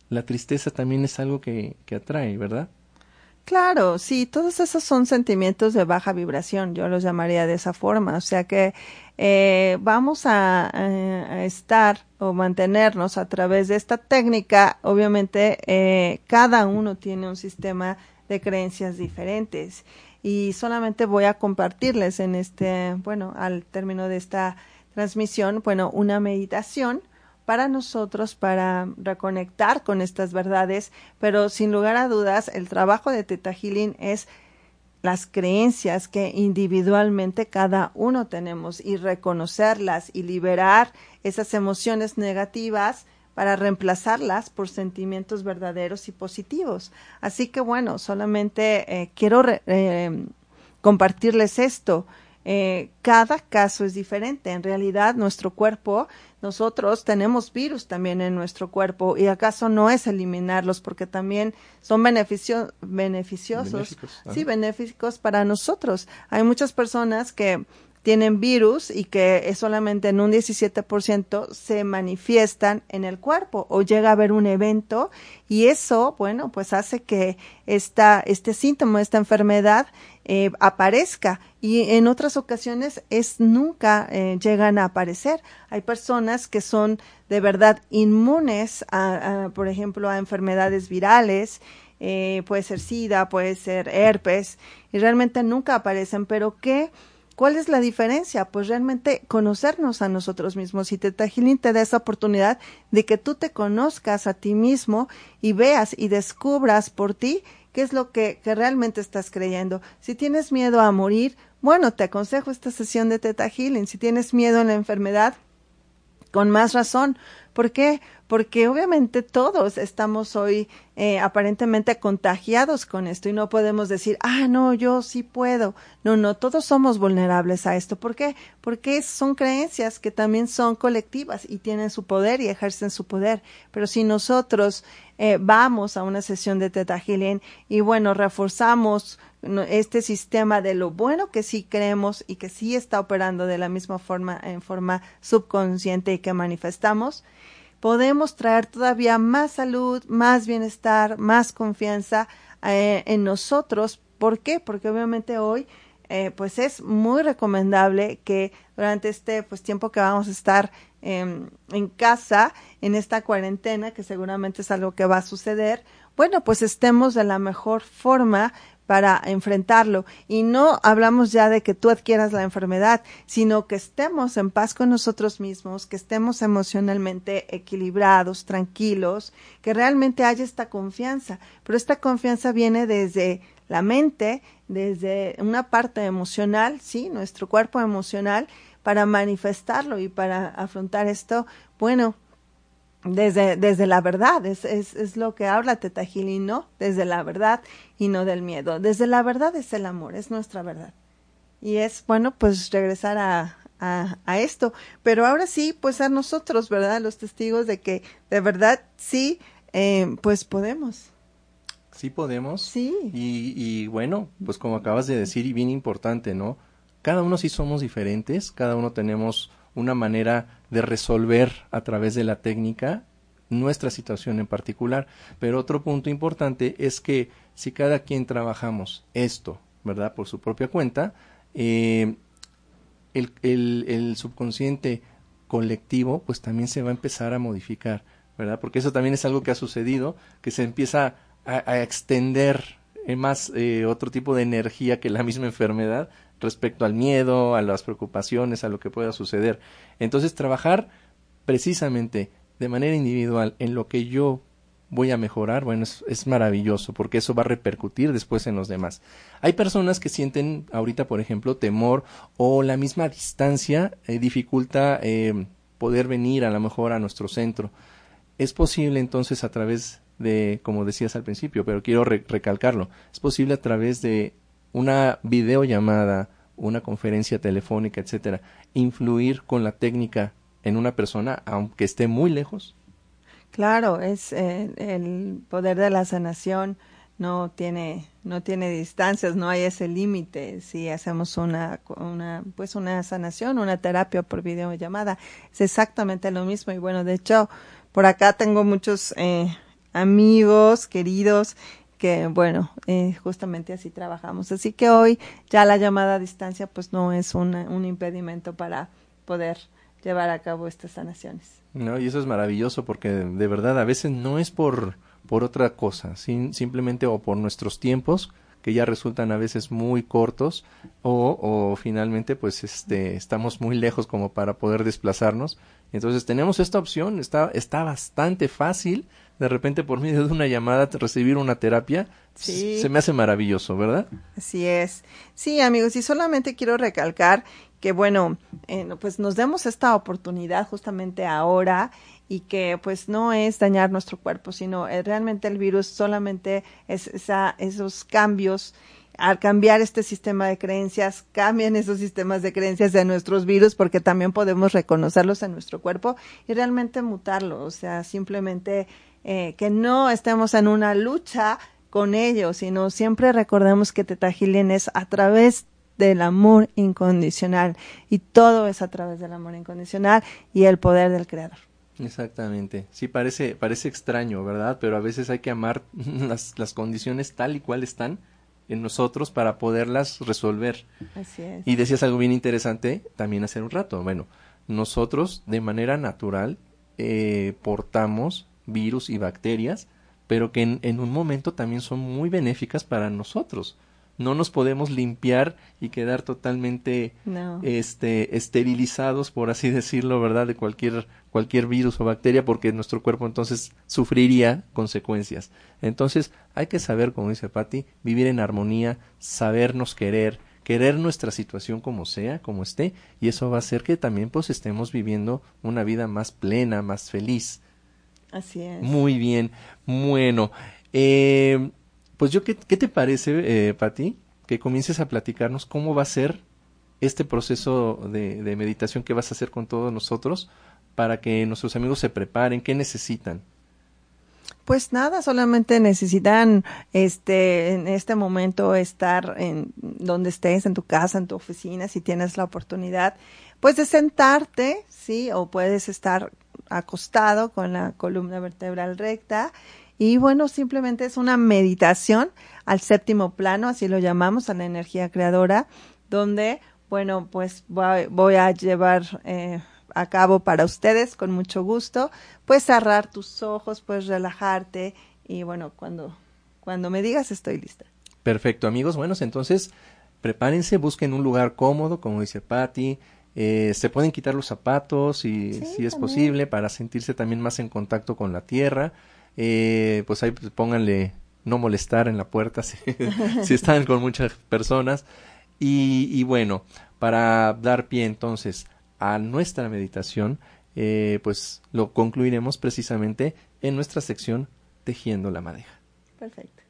la tristeza también es algo que, que atrae, ¿verdad? Claro, sí, todos esos son sentimientos de baja vibración, yo los llamaría de esa forma, o sea que eh, vamos a, a, estar o mantenernos a través de esta técnica, obviamente eh, cada uno tiene un sistema de creencias diferentes. Y solamente voy a compartirles en este, bueno, al término de esta transmisión, bueno, una meditación para nosotros para reconectar con estas verdades, pero sin lugar a dudas el trabajo de Teta Healing es las creencias que individualmente cada uno tenemos y reconocerlas y liberar esas emociones negativas para reemplazarlas por sentimientos verdaderos y positivos. Así que bueno, solamente eh, quiero eh, compartirles esto. Eh, cada caso es diferente. En realidad, nuestro cuerpo, nosotros tenemos virus también en nuestro cuerpo y acaso no es eliminarlos porque también son beneficio, beneficiosos, sí, benéficos para nosotros. Hay muchas personas que tienen virus y que solamente en un 17% se manifiestan en el cuerpo o llega a haber un evento y eso, bueno, pues hace que esta, este síntoma, esta enfermedad eh, aparezca y en otras ocasiones es nunca eh, llegan a aparecer. Hay personas que son de verdad inmunes a, por ejemplo, a enfermedades virales, eh, puede ser SIDA, puede ser herpes y realmente nunca aparecen, pero que ¿Cuál es la diferencia? Pues realmente conocernos a nosotros mismos y Teta Healing te da esa oportunidad de que tú te conozcas a ti mismo y veas y descubras por ti qué es lo que, realmente estás creyendo. Si tienes miedo a morir, bueno, te aconsejo esta sesión de Teta Healing. Si tienes miedo a la enfermedad, con más razón. ¿Por qué? Porque obviamente todos estamos hoy eh, aparentemente contagiados con esto y no podemos decir, ah, no, yo sí puedo. No, no, todos somos vulnerables a esto. ¿Por qué? Porque son creencias que también son colectivas y tienen su poder y ejercen su poder. Pero si nosotros eh, vamos a una sesión de Teta y bueno, reforzamos este sistema de lo bueno que sí creemos y que sí está operando de la misma forma en forma subconsciente y que manifestamos, podemos traer todavía más salud, más bienestar, más confianza eh, en nosotros. ¿Por qué? Porque obviamente hoy eh, pues es muy recomendable que durante este pues tiempo que vamos a estar eh, en casa, en esta cuarentena, que seguramente es algo que va a suceder, bueno, pues estemos de la mejor forma para enfrentarlo. Y no hablamos ya de que tú adquieras la enfermedad, sino que estemos en paz con nosotros mismos, que estemos emocionalmente equilibrados, tranquilos, que realmente haya esta confianza. Pero esta confianza viene desde la mente, desde una parte emocional, sí, nuestro cuerpo emocional, para manifestarlo y para afrontar esto, bueno, desde, desde la verdad, es, es, es lo que habla Teta ¿no? Desde la verdad y no del miedo. Desde la verdad es el amor, es nuestra verdad. Y es, bueno, pues regresar a, a, a, esto. Pero ahora sí, pues a nosotros, ¿verdad? Los testigos de que de verdad sí, eh, pues podemos. Sí podemos. Sí. Y, y bueno, pues como acabas de decir, y bien importante, ¿no? Cada uno sí somos diferentes, cada uno tenemos una manera de resolver a través de la técnica nuestra situación en particular. Pero otro punto importante es que si cada quien trabajamos esto, ¿verdad? Por su propia cuenta, eh, el, el, subconsciente colectivo pues también se va a empezar a modificar ¿verdad? Porque eso también es algo que ha sucedido, que se empieza a, extender en más eh, otro tipo de energía que la misma enfermedad respecto al miedo, a las preocupaciones, a lo que pueda suceder. Entonces, trabajar precisamente de manera individual en lo que yo voy a mejorar, bueno, es, maravilloso porque eso va a repercutir después en los demás. Hay personas que sienten ahorita, por ejemplo, temor o la misma distancia eh, dificulta eh, poder venir a lo mejor a nuestro centro. Es posible entonces a través de, como decías al principio, pero quiero recalcarlo, es posible a través de una videollamada, una conferencia telefónica, etcétera, influir con la técnica en una persona aunque esté muy lejos. Claro, es eh, el poder de la sanación no tiene no tiene distancias, no hay ese límite. Si hacemos una una pues una sanación, una terapia por videollamada, es exactamente lo mismo y bueno, de hecho, por acá tengo muchos eh, amigos queridos que bueno, eh, justamente así trabajamos. Así que hoy ya la llamada a distancia pues no es un impedimento para poder llevar a cabo estas sanaciones. No, y eso es maravilloso porque de verdad a veces no es por, por otra cosa, simplemente o por nuestros tiempos que ya resultan a veces muy cortos o, o finalmente pues este estamos muy lejos como para poder desplazarnos entonces tenemos esta opción está está bastante fácil de repente por medio de una llamada recibir una terapia se me hace maravilloso verdad así es sí amigos y solamente quiero recalcar que bueno, eh, pues nos demos esta oportunidad justamente ahora y que pues no es dañar nuestro cuerpo, sino eh, realmente el virus solamente es esa, esos cambios. Al cambiar este sistema de creencias, cambian esos sistemas de creencias de nuestros virus porque también podemos reconocerlos en nuestro cuerpo y realmente mutarlos. O sea, simplemente eh, que no estemos en una lucha con ellos, sino siempre recordemos que Teta es a través del amor incondicional y todo es a través del amor incondicional y el poder del creador. Exactamente. Sí, parece, parece extraño, ¿verdad? Pero a veces hay que amar las, las condiciones tal y cual están en nosotros para poderlas resolver. Así es. Y decías algo bien interesante también hace un rato. Bueno, nosotros de manera natural eh, portamos virus y bacterias, pero que en, en un momento también son muy benéficas para nosotros. No nos podemos limpiar y quedar totalmente este esterilizados por así decirlo verdad de cualquier cualquier virus o bacteria porque nuestro cuerpo entonces sufriría consecuencias. Entonces hay que saber como dice Patti vivir en armonía sabernos querer querer nuestra situación como sea como esté y eso va a hacer que también pues estemos viviendo una vida más plena más feliz así es muy bien bueno eh, pues yo, ¿qué, te parece, eh, Pati, que comiences a platicarnos cómo va a ser este proceso de, de, meditación que vas a hacer con todos nosotros para que nuestros amigos se preparen? ¿Qué necesitan? Pues nada, solamente necesitan este en este momento estar en donde estés, en tu casa, en tu oficina, si tienes la oportunidad, pues de sentarte, sí, o puedes estar acostado con la columna vertebral recta y bueno, simplemente es una meditación al séptimo plano, así lo llamamos, a la energía creadora, donde, bueno, pues voy, a llevar eh, a cabo para ustedes con mucho gusto. Puedes cerrar tus ojos, puedes relajarte y bueno, cuando, cuando me digas estoy lista. Perfecto, amigos. Bueno, entonces prepárense, busquen un lugar cómodo, como dice Patti. Eh, se pueden quitar los zapatos y, si es posible para sentirse también más en contacto con la tierra eh, pues ahí pues, pónganle no molestar en la puerta si, si están con muchas personas. Y, y, bueno, para dar pie entonces a nuestra meditación, eh, pues lo concluiremos precisamente en nuestra sección Tejiendo la Madeja. Perfecto.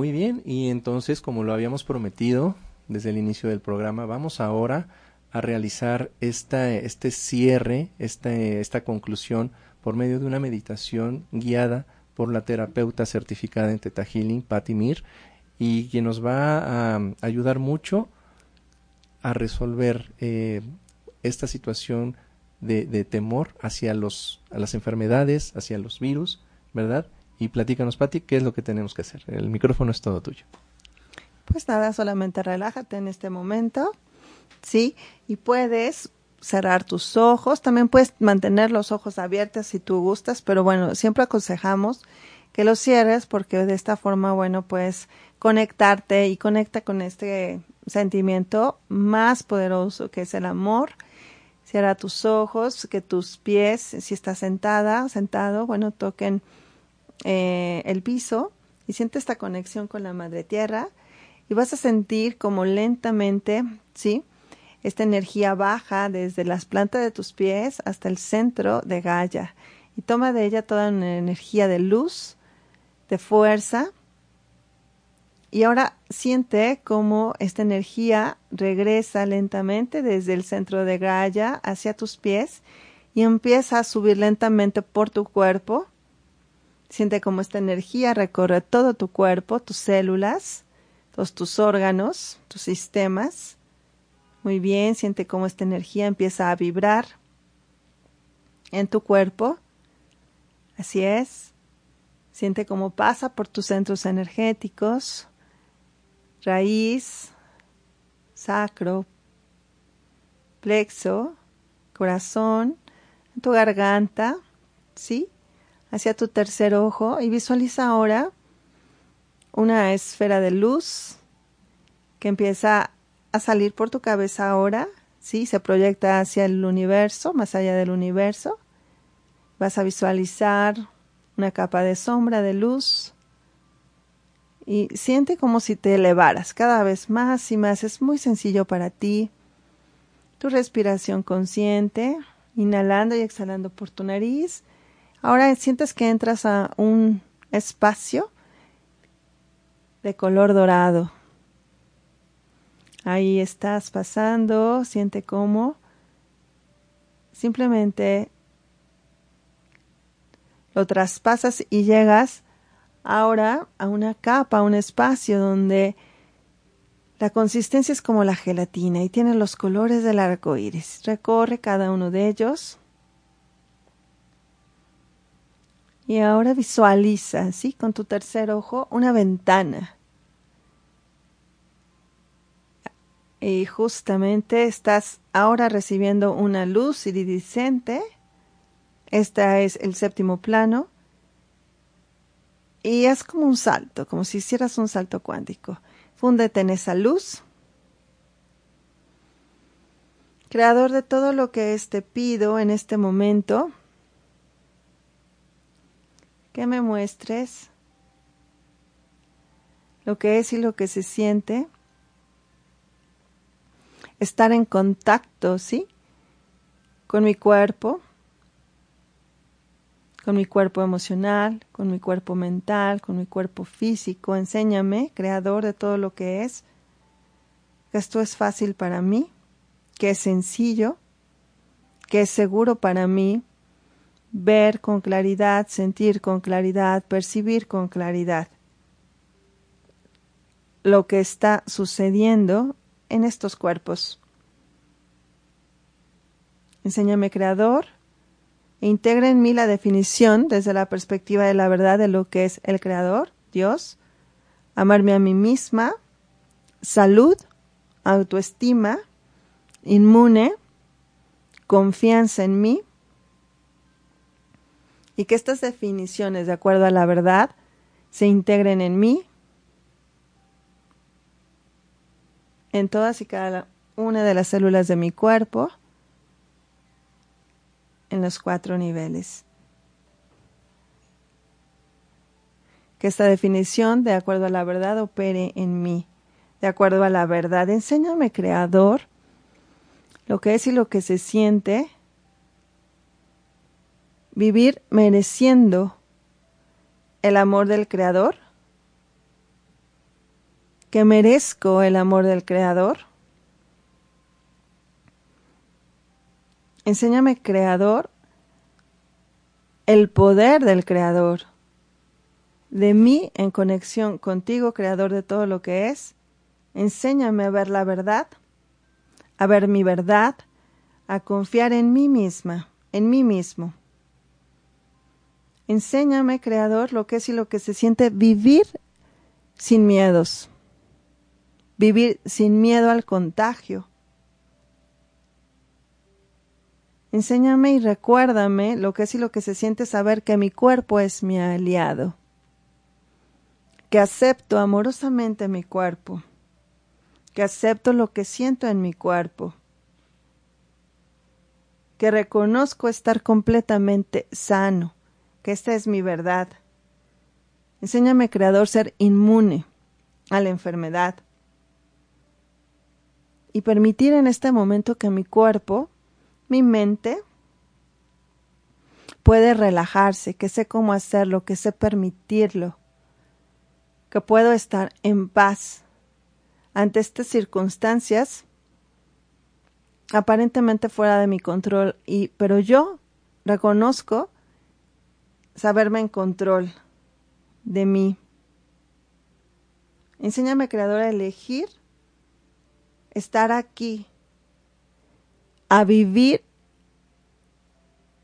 Muy bien, y entonces, como lo habíamos prometido desde el inicio del programa, vamos ahora a realizar esta, este cierre, esta, esta conclusión por medio de una meditación guiada por la terapeuta certificada en Teta Healing, Patty Mir, y quien nos va a ayudar mucho a resolver eh, esta situación de, temor hacia los, a las enfermedades, hacia los virus, ¿verdad? Y platícanos, Pati, ¿qué es lo que tenemos que hacer? El micrófono es todo tuyo. Pues nada, solamente relájate en este momento, ¿sí? Y puedes cerrar tus ojos, también puedes mantener los ojos abiertos si tú gustas, pero bueno, siempre aconsejamos que los cierres porque de esta forma, bueno, puedes conectarte y conecta con este sentimiento más poderoso que es el amor. Cierra tus ojos, que tus pies, si estás sentada, sentado, bueno, toquen eh, el piso y siente esta conexión con la madre tierra y vas a sentir como lentamente, ¿sí? Esta energía baja desde las plantas de tus pies hasta el centro de Gaia y toma de ella toda una energía de luz, de fuerza. Y ahora siente cómo esta energía regresa lentamente desde el centro de Gaia hacia tus pies y empieza a subir lentamente por tu cuerpo. Siente cómo esta energía recorre todo tu cuerpo, tus células, todos tus órganos, tus sistemas. Muy bien, siente cómo esta energía empieza a vibrar en tu cuerpo. Así es. Siente cómo pasa por tus centros energéticos, raíz, sacro, plexo, corazón, tu garganta, ¿sí? Hacia tu tercer ojo y visualiza ahora una esfera de luz que empieza a salir por tu cabeza ahora, ¿sí? Se proyecta hacia el universo, más allá del universo. Vas a visualizar una capa de sombra, de luz, y siente como si te elevaras cada vez más y más. Es muy sencillo para ti. Tu respiración consciente, inhalando y exhalando por tu nariz. Ahora sientes que entras a un espacio de color dorado. Ahí estás pasando, siente cómo simplemente lo traspasas y llegas ahora a una capa, a un espacio donde la consistencia es como la gelatina y tiene los colores del arco iris. Recorre cada uno de ellos. Y ahora visualiza, ¿sí? Con tu tercer ojo, una ventana. Y justamente estás ahora recibiendo una luz iridiscente. Este es el séptimo plano. Y es como un salto, como si hicieras un salto cuántico. Fúndete en esa luz. Creador de todo lo que te pido en este momento que me muestres lo que es y lo que se siente, estar en contacto, ¿sí? Con mi cuerpo, con mi cuerpo emocional, con mi cuerpo mental, con mi cuerpo físico. Enséñame, creador de todo lo que es, que esto es fácil para mí, que es sencillo, que es seguro para mí, ver con claridad, sentir con claridad, percibir con claridad lo que está sucediendo en estos cuerpos. Enséñame, Creador, e integra en mí la definición desde la perspectiva de la verdad de lo que es el Creador, Dios, amarme a mí misma, salud, autoestima, inmune, confianza en mí, y que estas definiciones, de acuerdo a la verdad, se integren en mí, en todas y cada una de las células de mi cuerpo, en los cuatro niveles. Que esta definición, de acuerdo a la verdad, opere en mí. De acuerdo a la verdad, enséñame, Creador, lo que es y lo que se siente vivir mereciendo el amor del Creador? ¿Que merezco el amor del Creador? Enséñame, Creador, el poder del Creador, de mí en conexión contigo, Creador de todo lo que es. Enséñame a ver la verdad, a ver mi verdad, a confiar en mí misma, en mí mismo. Enséñame, Creador, lo que es y lo que se siente vivir sin miedos, vivir sin miedo al contagio. Enséñame y recuérdame lo que es y lo que se siente saber que mi cuerpo es mi aliado, que acepto amorosamente mi cuerpo, que acepto lo que siento en mi cuerpo, que reconozco estar completamente sano, que esta es mi verdad. Enséñame, Creador, ser inmune a la enfermedad y permitir en este momento que mi cuerpo, mi mente, puede relajarse, que sé cómo hacerlo, que sé permitirlo, que puedo estar en paz ante estas circunstancias aparentemente fuera de mi control y pero yo reconozco saberme en control de mí. Enséñame, Creador, a elegir estar aquí, a vivir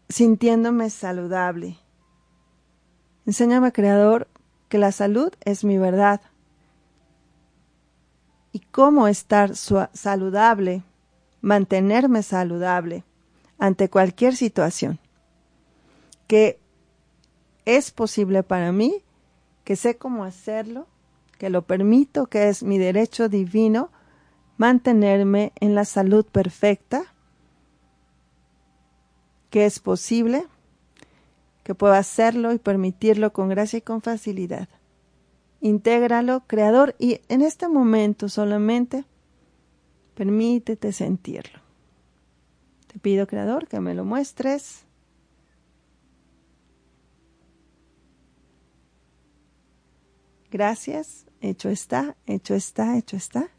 sintiéndome saludable. Enséñame, Creador, que la salud es mi verdad y cómo estar saludable, mantenerme saludable ante cualquier situación. Que es posible para mí, que sé cómo hacerlo, que lo permito, que es mi derecho divino mantenerme en la salud perfecta, que es posible, que puedo hacerlo y permitirlo con gracia y con facilidad. Intégralo, Creador, y en este momento solamente permítete sentirlo. Te pido, Creador, que me lo muestres. Gracias, hecho está, hecho está, hecho está.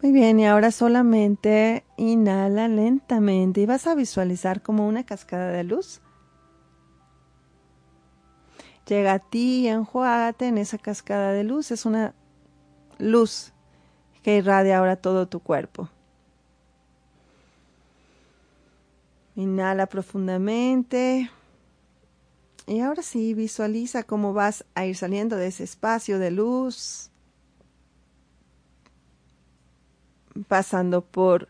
Muy bien, y ahora solamente inhala lentamente y vas a visualizar como una cascada de luz. Llega a ti y enjuágate en esa cascada de luz. Es una luz que irradia ahora todo tu cuerpo. Inhala profundamente. Y ahora sí, visualiza cómo vas a ir saliendo de ese espacio de luz pasando por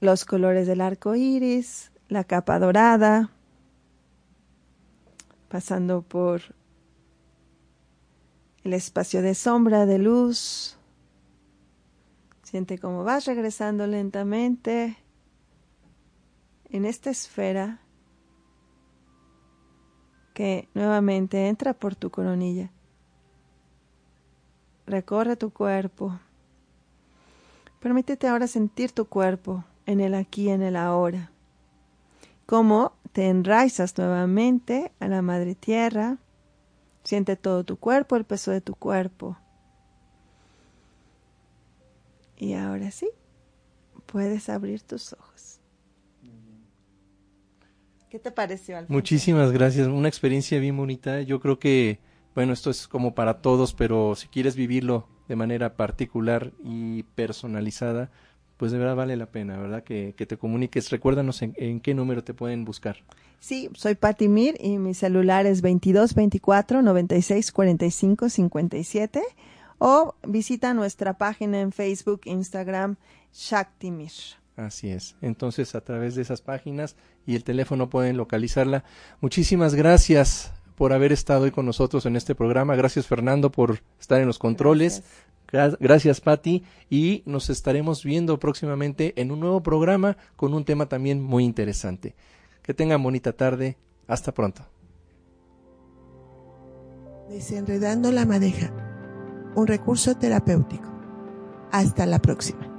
los colores del arco iris, la capa dorada, pasando por el espacio de sombra, de luz. Siente cómo vas regresando lentamente en esta esfera que nuevamente entra por tu coronilla. Recorre tu cuerpo. Permítete ahora sentir tu cuerpo en el aquí, en el ahora. Cómo te enraizas nuevamente a la madre tierra. Siente todo tu cuerpo, el peso de tu cuerpo. Y ahora sí, puedes abrir tus ojos. ¿Qué te pareció, Alfonso? Muchísimas gracias. Una experiencia bien bonita. Yo creo que, bueno, esto es como para todos, pero si quieres vivirlo de manera particular y personalizada, pues de verdad vale la pena, ¿verdad? Que, te comuniques. Recuérdanos en, qué número te pueden buscar. Sí, soy Patti Mir y mi celular es 22 24 96 45 57 o visita nuestra página en Facebook, Instagram, Shaktimir. Así es. Entonces, a través de esas páginas y el teléfono pueden localizarla. Muchísimas gracias por haber estado hoy con nosotros en este programa. Gracias Fernando por estar en los controles. Gracias, Gracias Patti. Y nos estaremos viendo próximamente en un nuevo programa con un tema también muy interesante. Que tengan bonita tarde. Hasta pronto. Desenredando la madeja. Un recurso terapéutico. Hasta la próxima.